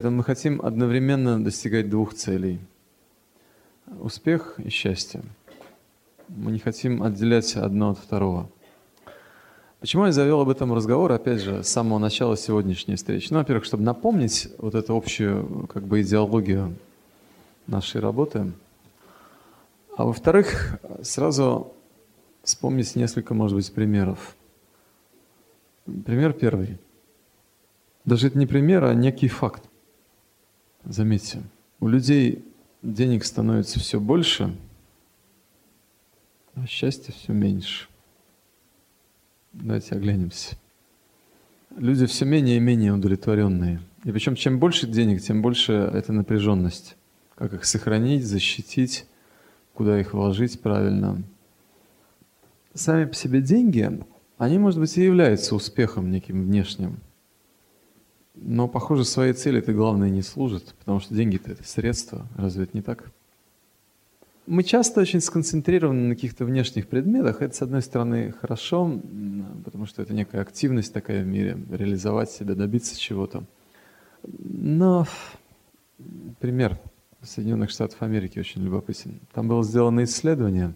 Мы хотим одновременно достигать двух целей. Успех и счастье. Мы не хотим отделять одно от второго. Почему я завел об этом разговор, опять же, с самого начала сегодняшней встречи? Ну, во-первых, чтобы напомнить вот эту общую как бы идеологию нашей работы. А во-вторых, сразу вспомнить несколько, может быть, примеров. Пример первый. Даже это не пример, а некий факт. Заметьте, у людей денег становится все больше, а счастья все меньше. Давайте оглянемся. Люди все менее и менее удовлетворенные. И причем чем больше денег, тем больше это напряженность. Как их сохранить, защитить, куда их вложить правильно. Сами по себе деньги, они, может быть, и являются успехом неким внешним – но, похоже, своей цели это главное не служит, потому что деньги-то это средство, разве это не так? Мы часто очень сконцентрированы на каких-то внешних предметах. Это, с одной стороны, хорошо, потому что это некая активность такая в мире, реализовать себя, добиться чего-то. Но пример Соединенных Штатов Америки очень любопытен. Там было сделано исследование,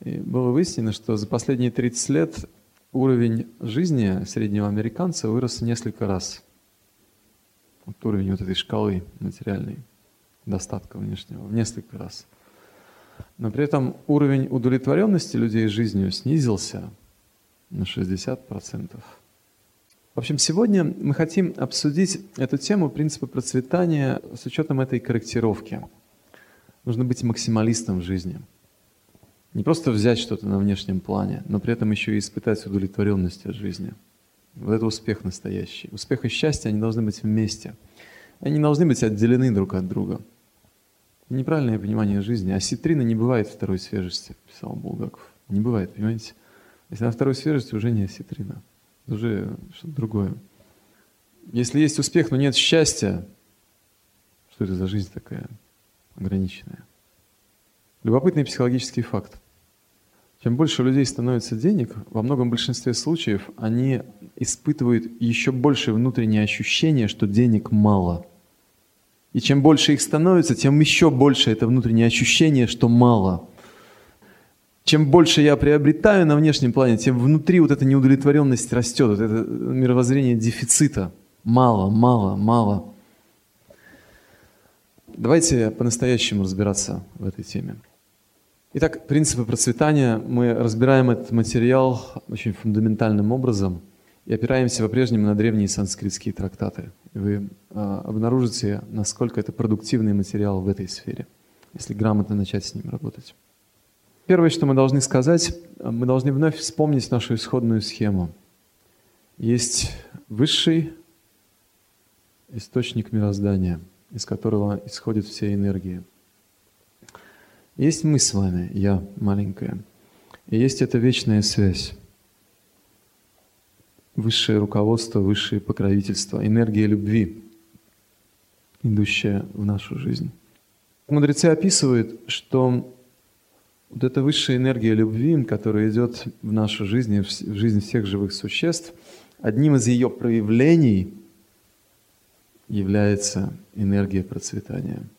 и было выяснено, что за последние 30 лет уровень жизни среднего американца вырос в несколько раз. Вот уровень вот этой шкалы материальной, достатка внешнего, в несколько раз. Но при этом уровень удовлетворенности людей жизнью снизился на 60%. В общем, сегодня мы хотим обсудить эту тему принципа процветания с учетом этой корректировки. Нужно быть максималистом в жизни – не просто взять что-то на внешнем плане, но при этом еще и испытать удовлетворенность от жизни. Вот это успех настоящий. Успех и счастье, они должны быть вместе. Они не должны быть отделены друг от друга. Неправильное понимание жизни. Осетрина не бывает второй свежести, писал Булгаков. Не бывает, понимаете? Если на второй свежести, уже не осетрина. Уже что-то другое. Если есть успех, но нет счастья, что это за жизнь такая ограниченная? Любопытный психологический факт. Чем больше у людей становится денег, во многом большинстве случаев они испытывают еще больше внутреннее ощущение, что денег мало. И чем больше их становится, тем еще больше это внутреннее ощущение, что мало. Чем больше я приобретаю на внешнем плане, тем внутри вот эта неудовлетворенность растет, вот это мировоззрение дефицита. Мало, мало, мало. Давайте по-настоящему разбираться в этой теме. Итак, принципы процветания. Мы разбираем этот материал очень фундаментальным образом и опираемся по-прежнему на древние санскритские трактаты. Вы э, обнаружите, насколько это продуктивный материал в этой сфере, если грамотно начать с ним работать. Первое, что мы должны сказать, мы должны вновь вспомнить нашу исходную схему. Есть высший источник мироздания, из которого исходят все энергии – есть мы с вами, я маленькая, и есть эта вечная связь. Высшее руководство, высшее покровительство, энергия любви, идущая в нашу жизнь. Мудрецы описывают, что вот эта высшая энергия любви, которая идет в нашу жизнь, в жизнь всех живых существ, одним из ее проявлений является энергия процветания –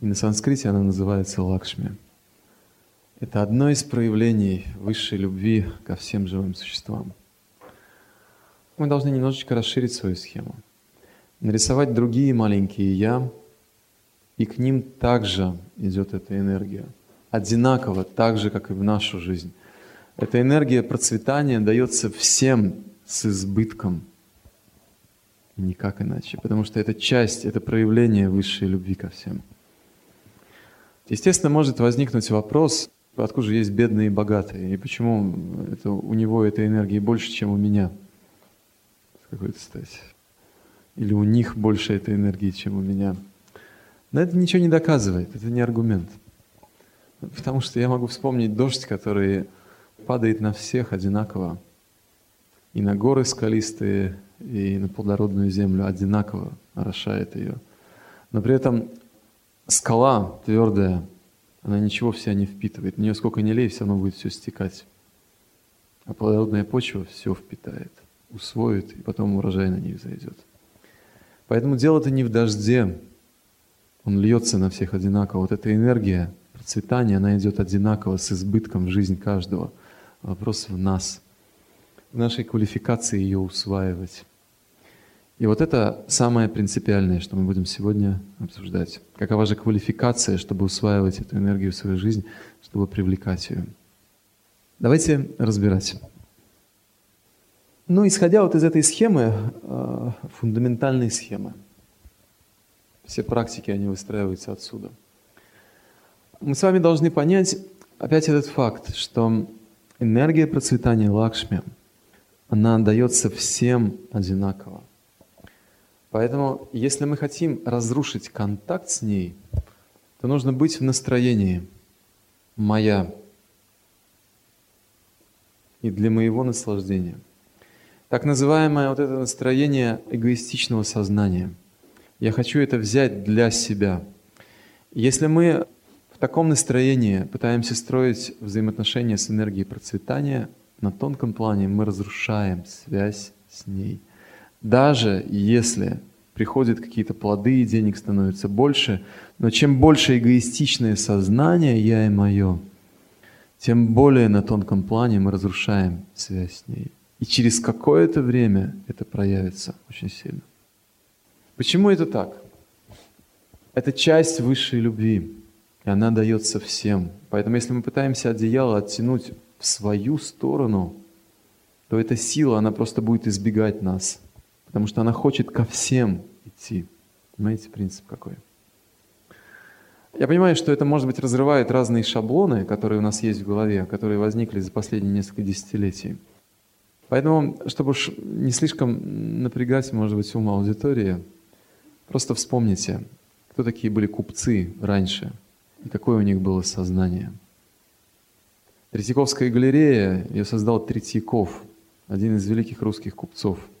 и на санскрите она называется Лакшми. Это одно из проявлений высшей любви ко всем живым существам. Мы должны немножечко расширить свою схему. Нарисовать другие маленькие «я», и к ним также идет эта энергия. Одинаково, так же, как и в нашу жизнь. Эта энергия процветания дается всем с избытком. Никак иначе. Потому что это часть, это проявление высшей любви ко всем. Естественно, может возникнуть вопрос, откуда же есть бедные и богатые, и почему это, у него этой энергии больше, чем у меня, с какой-то стати. Или у них больше этой энергии, чем у меня. Но это ничего не доказывает, это не аргумент. Потому что я могу вспомнить дождь, который падает на всех одинаково. И на горы скалистые, и на плодородную землю одинаково орошает ее. Но при этом скала твердая, она ничего в себя не впитывает. В нее сколько ни лей, все равно будет все стекать. А плодородная почва все впитает, усвоит, и потом урожай на ней зайдет. Поэтому дело-то не в дожде, он льется на всех одинаково. Вот эта энергия процветания, она идет одинаково с избытком в жизнь каждого. Вопрос в нас, в нашей квалификации ее усваивать. И вот это самое принципиальное, что мы будем сегодня обсуждать. Какова же квалификация, чтобы усваивать эту энергию в свою жизнь, чтобы привлекать ее. Давайте разбирать. Ну, исходя вот из этой схемы, э, фундаментальной схемы, все практики, они выстраиваются отсюда. Мы с вами должны понять опять этот факт, что энергия процветания Лакшми, она дается всем одинаково. Поэтому, если мы хотим разрушить контакт с ней, то нужно быть в настроении «моя» и для моего наслаждения. Так называемое вот это настроение эгоистичного сознания. Я хочу это взять для себя. Если мы в таком настроении пытаемся строить взаимоотношения с энергией процветания, на тонком плане мы разрушаем связь с ней – даже если приходят какие-то плоды и денег становится больше, но чем больше эгоистичное сознание «я» и «моё», тем более на тонком плане мы разрушаем связь с ней. И через какое-то время это проявится очень сильно. Почему это так? Это часть высшей любви, и она дается всем. Поэтому если мы пытаемся одеяло оттянуть в свою сторону, то эта сила, она просто будет избегать нас – потому что она хочет ко всем идти. Понимаете, принцип какой? Я понимаю, что это, может быть, разрывает разные шаблоны, которые у нас есть в голове, которые возникли за последние несколько десятилетий. Поэтому, чтобы уж не слишком напрягать, может быть, ум аудитории, просто вспомните, кто такие были купцы раньше и какое у них было сознание. Третьяковская галерея, ее создал Третьяков, один из великих русских купцов –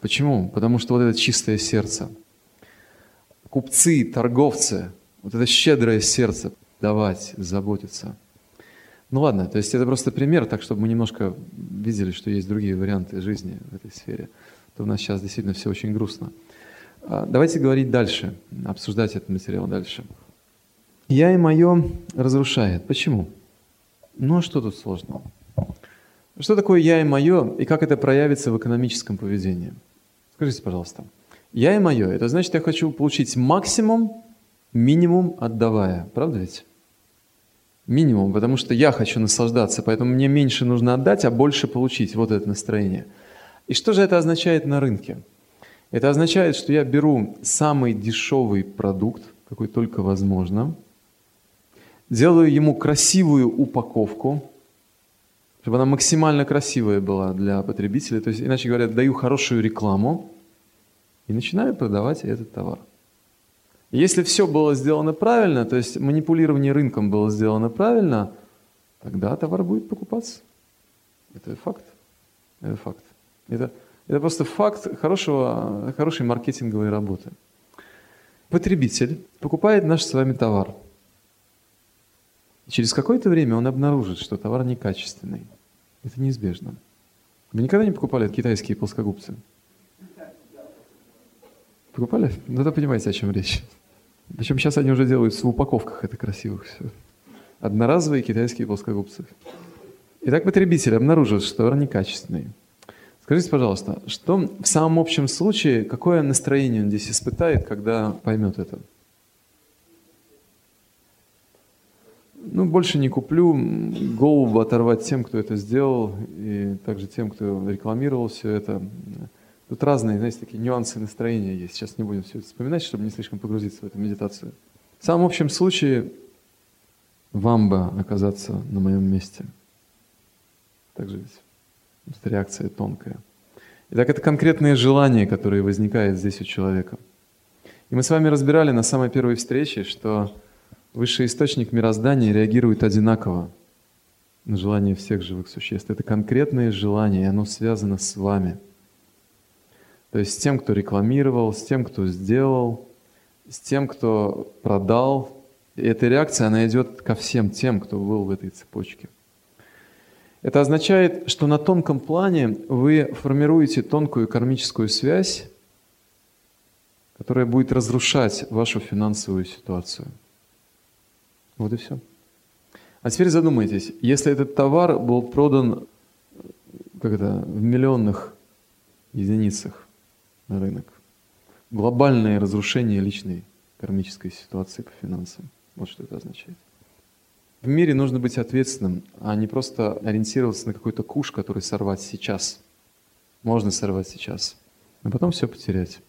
Почему? Потому что вот это чистое сердце. Купцы, торговцы, вот это щедрое сердце давать, заботиться. Ну ладно, то есть это просто пример, так чтобы мы немножко видели, что есть другие варианты жизни в этой сфере. То у нас сейчас действительно все очень грустно. А, давайте говорить дальше, обсуждать этот материал дальше. Я и мое разрушает. Почему? Ну а что тут сложного? Что такое я и мое, и как это проявится в экономическом поведении? Скажите, пожалуйста, я и мое, это значит, я хочу получить максимум, минимум отдавая. Правда ведь? Минимум, потому что я хочу наслаждаться, поэтому мне меньше нужно отдать, а больше получить. Вот это настроение. И что же это означает на рынке? Это означает, что я беру самый дешевый продукт, какой только возможно, делаю ему красивую упаковку, чтобы она максимально красивая была для потребителя. То есть, иначе говоря, даю хорошую рекламу и начинаю продавать этот товар. Если все было сделано правильно, то есть манипулирование рынком было сделано правильно, тогда товар будет покупаться. Это факт. Это факт. Это, это просто факт хорошего, хорошей маркетинговой работы. Потребитель покупает наш с вами товар – и через какое-то время он обнаружит, что товар некачественный. Это неизбежно. Вы никогда не покупали китайские плоскогубцы? Покупали? Ну, тогда понимаете, о чем речь. Причем сейчас они уже делают в упаковках это красивых все. Одноразовые китайские плоскогубцы. Итак, потребитель обнаружит, что товар некачественный. Скажите, пожалуйста, что в самом общем случае, какое настроение он здесь испытает, когда поймет это? Ну, больше не куплю. Голову оторвать тем, кто это сделал, и также тем, кто рекламировал все это. Тут разные, знаете, такие нюансы настроения есть. Сейчас не будем все это вспоминать, чтобы не слишком погрузиться в эту медитацию. В самом общем случае, вам бы оказаться на моем месте. Так же ведь? Это реакция тонкая. Итак, это конкретные желания, которые возникают здесь у человека. И мы с вами разбирали на самой первой встрече, что Высший источник мироздания реагирует одинаково на желание всех живых существ. Это конкретное желание, и оно связано с вами. То есть с тем, кто рекламировал, с тем, кто сделал, с тем, кто продал. И эта реакция, она идет ко всем тем, кто был в этой цепочке. Это означает, что на тонком плане вы формируете тонкую кармическую связь которое будет разрушать вашу финансовую ситуацию. Вот и все. А теперь задумайтесь, если этот товар был продан как это, в миллионных единицах на рынок, глобальное разрушение личной кармической ситуации по финансам. Вот что это означает. В мире нужно быть ответственным, а не просто ориентироваться на какой-то куш, который сорвать сейчас. Можно сорвать сейчас, но потом все потерять.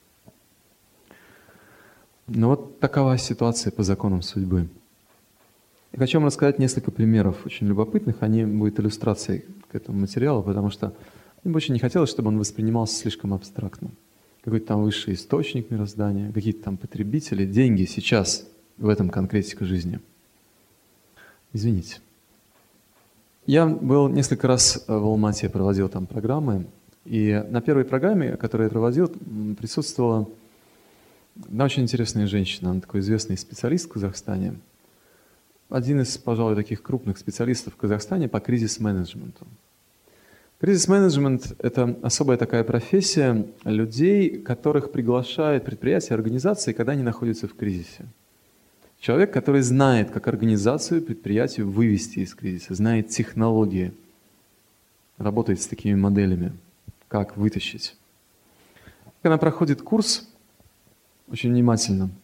Но вот такова ситуация по законам судьбы. Я хочу вам рассказать несколько примеров очень любопытных. Они будут иллюстрацией к этому материалу, потому что мне бы очень не хотелось, чтобы он воспринимался слишком абстрактно. Какой-то там высший источник мироздания, какие-то там потребители, деньги сейчас в этом конкретика жизни. Извините. Я был несколько раз в Алмате, проводил там программы, и на первой программе, которую я проводил, присутствовала одна очень интересная женщина, она такой известный специалист в Казахстане – один из, пожалуй, таких крупных специалистов в Казахстане по кризис-менеджменту. Кризис-менеджмент – это особая такая профессия людей, которых приглашают предприятия, организации, когда они находятся в кризисе. Человек, который знает, как организацию, предприятию вывести из кризиса, знает технологии, работает с такими моделями, как вытащить. Она проходит курс очень внимательно –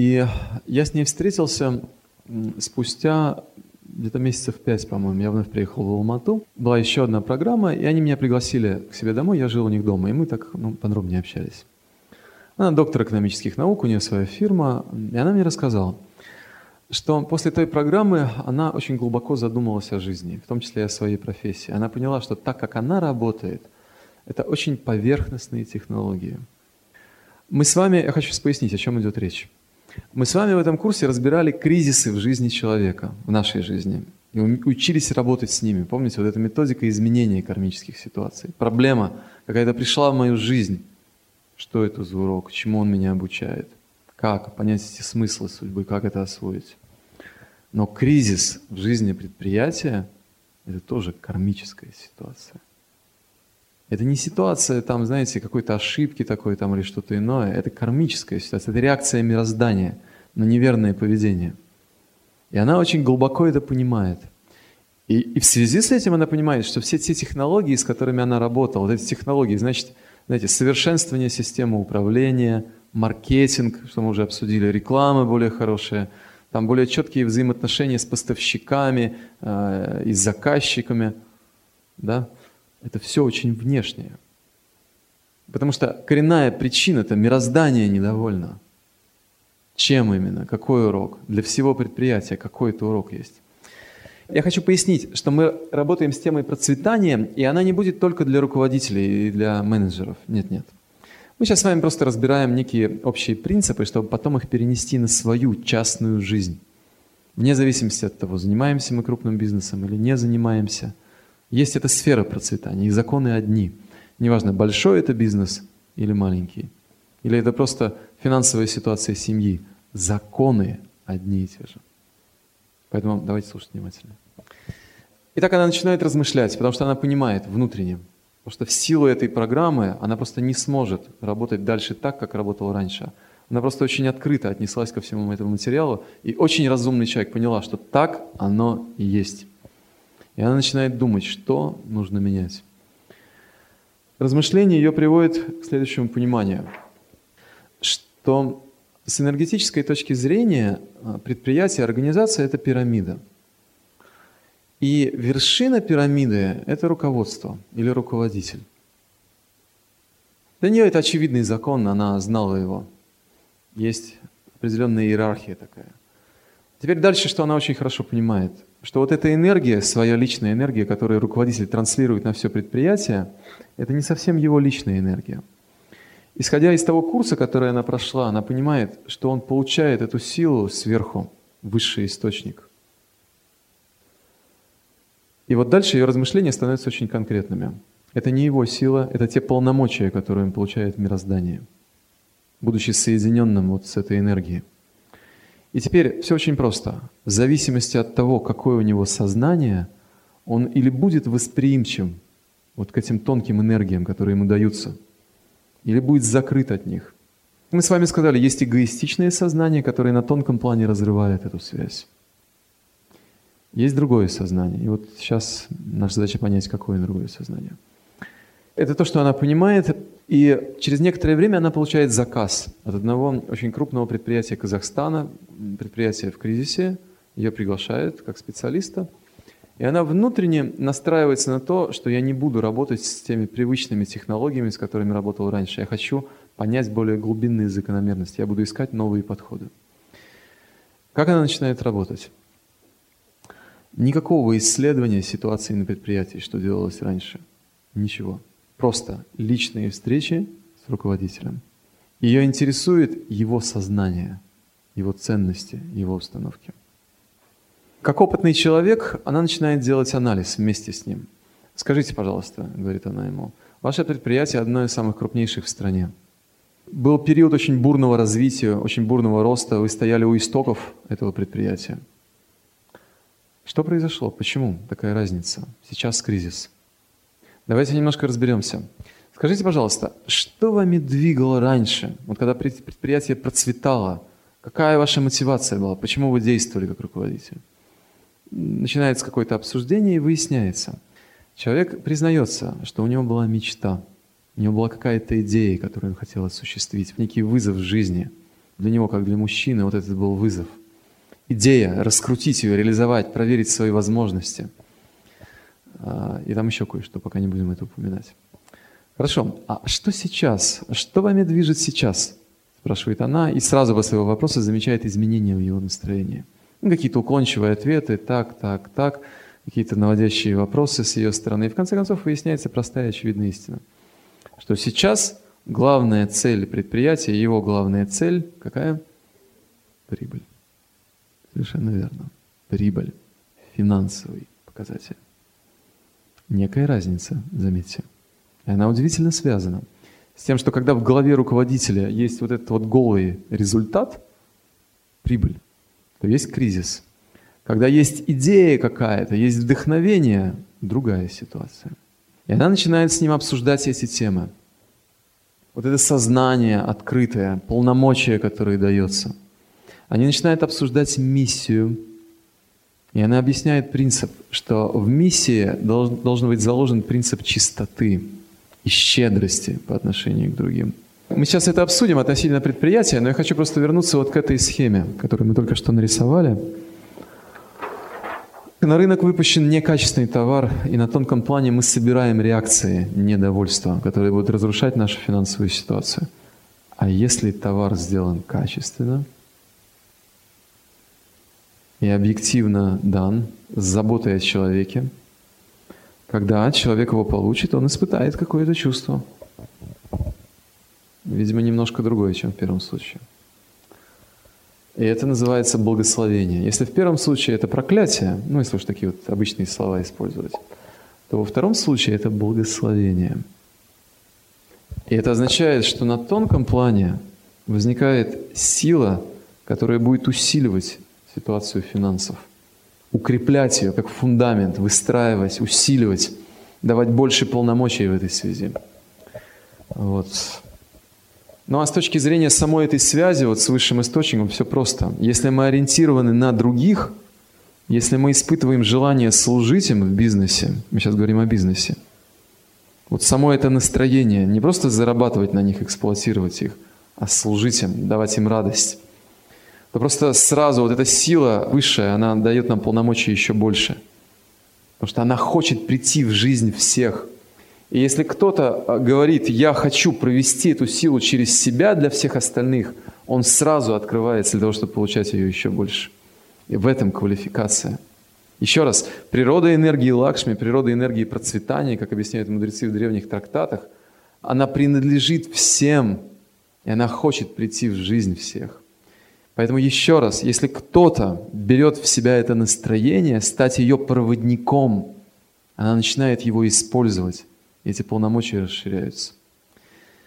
и я с ней встретился спустя где-то месяцев пять, по-моему, я вновь приехал в Алмату. Была еще одна программа, и они меня пригласили к себе домой, я жил у них дома, и мы так ну, подробнее общались. Она доктор экономических наук, у нее своя фирма, и она мне рассказала, что после той программы она очень глубоко задумалась о жизни, в том числе и о своей профессии. Она поняла, что так как она работает, это очень поверхностные технологии. Мы с вами, я хочу пояснить, о чем идет речь. Мы с вами в этом курсе разбирали кризисы в жизни человека, в нашей жизни. И учились работать с ними. Помните, вот эта методика изменения кармических ситуаций. Проблема какая-то пришла в мою жизнь. Что это за урок? Чему он меня обучает? Как понять эти смыслы судьбы? Как это освоить? Но кризис в жизни предприятия – это тоже кармическая ситуация. Это не ситуация, там, знаете, какой-то ошибки такой там или что-то иное. Это кармическая ситуация, это реакция мироздания на неверное поведение. И она очень глубоко это понимает. И, и в связи с этим она понимает, что все те технологии, с которыми она работала, вот эти технологии, значит, знаете, совершенствование системы управления, маркетинг, что мы уже обсудили, реклама более хорошая, там более четкие взаимоотношения с поставщиками э, и с заказчиками, да, это все очень внешнее. Потому что коренная причина – это мироздание недовольно. Чем именно? Какой урок? Для всего предприятия какой-то урок есть. Я хочу пояснить, что мы работаем с темой процветания, и она не будет только для руководителей и для менеджеров. Нет, нет. Мы сейчас с вами просто разбираем некие общие принципы, чтобы потом их перенести на свою частную жизнь. Вне зависимости от того, занимаемся мы крупным бизнесом или не занимаемся – есть эта сфера процветания, и законы одни. Неважно, большой это бизнес или маленький. Или это просто финансовая ситуация семьи. Законы одни и те же. Поэтому давайте слушать внимательно. Итак, она начинает размышлять, потому что она понимает внутренне, потому что в силу этой программы она просто не сможет работать дальше так, как работала раньше. Она просто очень открыто отнеслась ко всему этому материалу, и очень разумный человек поняла, что так оно и есть. И она начинает думать, что нужно менять. Размышление ее приводит к следующему пониманию, что с энергетической точки зрения а, предприятие, организация – это пирамида. И вершина пирамиды – это руководство или руководитель. Для нее это очевидный закон, она знала его. Есть определенная иерархия такая. Теперь дальше, что она очень хорошо понимает – что вот эта энергия, своя личная энергия, которую руководитель транслирует на все предприятие, это не совсем его личная энергия. Исходя из того курса, который она прошла, она понимает, что он получает эту силу сверху, высший источник. И вот дальше ее размышления становятся очень конкретными. Это не его сила, это те полномочия, которые он получает в мироздании, будучи соединенным вот с этой энергией. И теперь все очень просто. В зависимости от того, какое у него сознание, он или будет восприимчив вот к этим тонким энергиям, которые ему даются или будет закрыт от них. Мы с вами сказали, есть эгоистичное сознание, которое на тонком плане разрывает эту связь. Есть другое сознание. И вот сейчас наша задача понять, какое другое сознание. Это то, что она понимает, и через некоторое время она получает заказ от одного очень крупного предприятия Казахстана, предприятие в кризисе, ее приглашают как специалиста, и она внутренне настраивается на то, что я не буду работать с теми привычными технологиями, с которыми работал раньше. Я хочу понять более глубинные закономерности, я буду искать новые подходы. Как она начинает работать? Никакого исследования ситуации на предприятии, что делалось раньше. Ничего. Просто личные встречи с руководителем. Ее интересует его сознание, его ценности, его установки. Как опытный человек, она начинает делать анализ вместе с ним. Скажите, пожалуйста, говорит она ему, ваше предприятие одно из самых крупнейших в стране. Был период очень бурного развития, очень бурного роста. Вы стояли у истоков этого предприятия. Что произошло? Почему такая разница? Сейчас кризис. Давайте немножко разберемся. Скажите, пожалуйста, что вами двигало раньше, вот когда предприятие процветало? Какая ваша мотивация была? Почему вы действовали как руководитель? Начинается какое-то обсуждение и выясняется. Человек признается, что у него была мечта, у него была какая-то идея, которую он хотел осуществить, некий вызов в жизни. Для него, как для мужчины, вот этот был вызов – идея, раскрутить ее, реализовать, проверить свои возможности. А, и там еще кое-что, пока не будем это упоминать. Хорошо, а что сейчас? Что вами движет сейчас? Спрашивает она, и сразу после своего вопроса замечает изменения в его настроении. Ну, какие-то уклончивые ответы, так, так, так, какие-то наводящие вопросы с ее стороны. И в конце концов выясняется простая очевидная истина, что сейчас главная цель предприятия, его главная цель какая? Прибыль. Совершенно верно. Прибыль, финансовый показатель. Некая разница, заметьте. И она удивительно связана с тем, что когда в голове руководителя есть вот этот вот голый результат, прибыль, то есть кризис. Когда есть идея какая-то, есть вдохновение, другая ситуация. И она начинает с ним обсуждать эти темы. Вот это сознание открытое, полномочия, которые дается – они начинают обсуждать миссию. И она объясняет принцип, что в миссии должен, должен быть заложен принцип чистоты и щедрости по отношению к другим. Мы сейчас это обсудим относительно предприятия, но я хочу просто вернуться вот к этой схеме, которую мы только что нарисовали. На рынок выпущен некачественный товар, и на тонком плане мы собираем реакции недовольства, которые будут разрушать нашу финансовую ситуацию. А если товар сделан качественно – и объективно дан с заботой о человеке, когда человек его получит, он испытает какое-то чувство. Видимо, немножко другое, чем в первом случае. И это называется благословение. Если в первом случае это проклятие, ну, если уж такие вот обычные слова использовать, то во втором случае это благословение. И это означает, что на тонком плане возникает сила, которая будет усиливать ситуацию финансов. Укреплять ее как фундамент, выстраивать, усиливать, давать больше полномочий в этой связи. Вот. Ну а с точки зрения самой этой связи вот с высшим источником все просто. Если мы ориентированы на других, если мы испытываем желание служить им в бизнесе, мы сейчас говорим о бизнесе, вот само это настроение, не просто зарабатывать на них, эксплуатировать их, а служить им, давать им радость, то просто сразу вот эта сила высшая, она дает нам полномочия еще больше. Потому что она хочет прийти в жизнь всех. И если кто-то а, говорит, я хочу провести эту силу через себя для всех остальных, он сразу открывается для того, чтобы получать ее еще больше. И в этом квалификация. Еще раз, природа энергии Лакшми, природа энергии процветания, как объясняют мудрецы в древних трактатах, она принадлежит всем, и она хочет прийти в жизнь всех. Поэтому еще раз, если кто-то берет в себя это настроение, стать ее проводником, она начинает его использовать, и эти полномочия расширяются.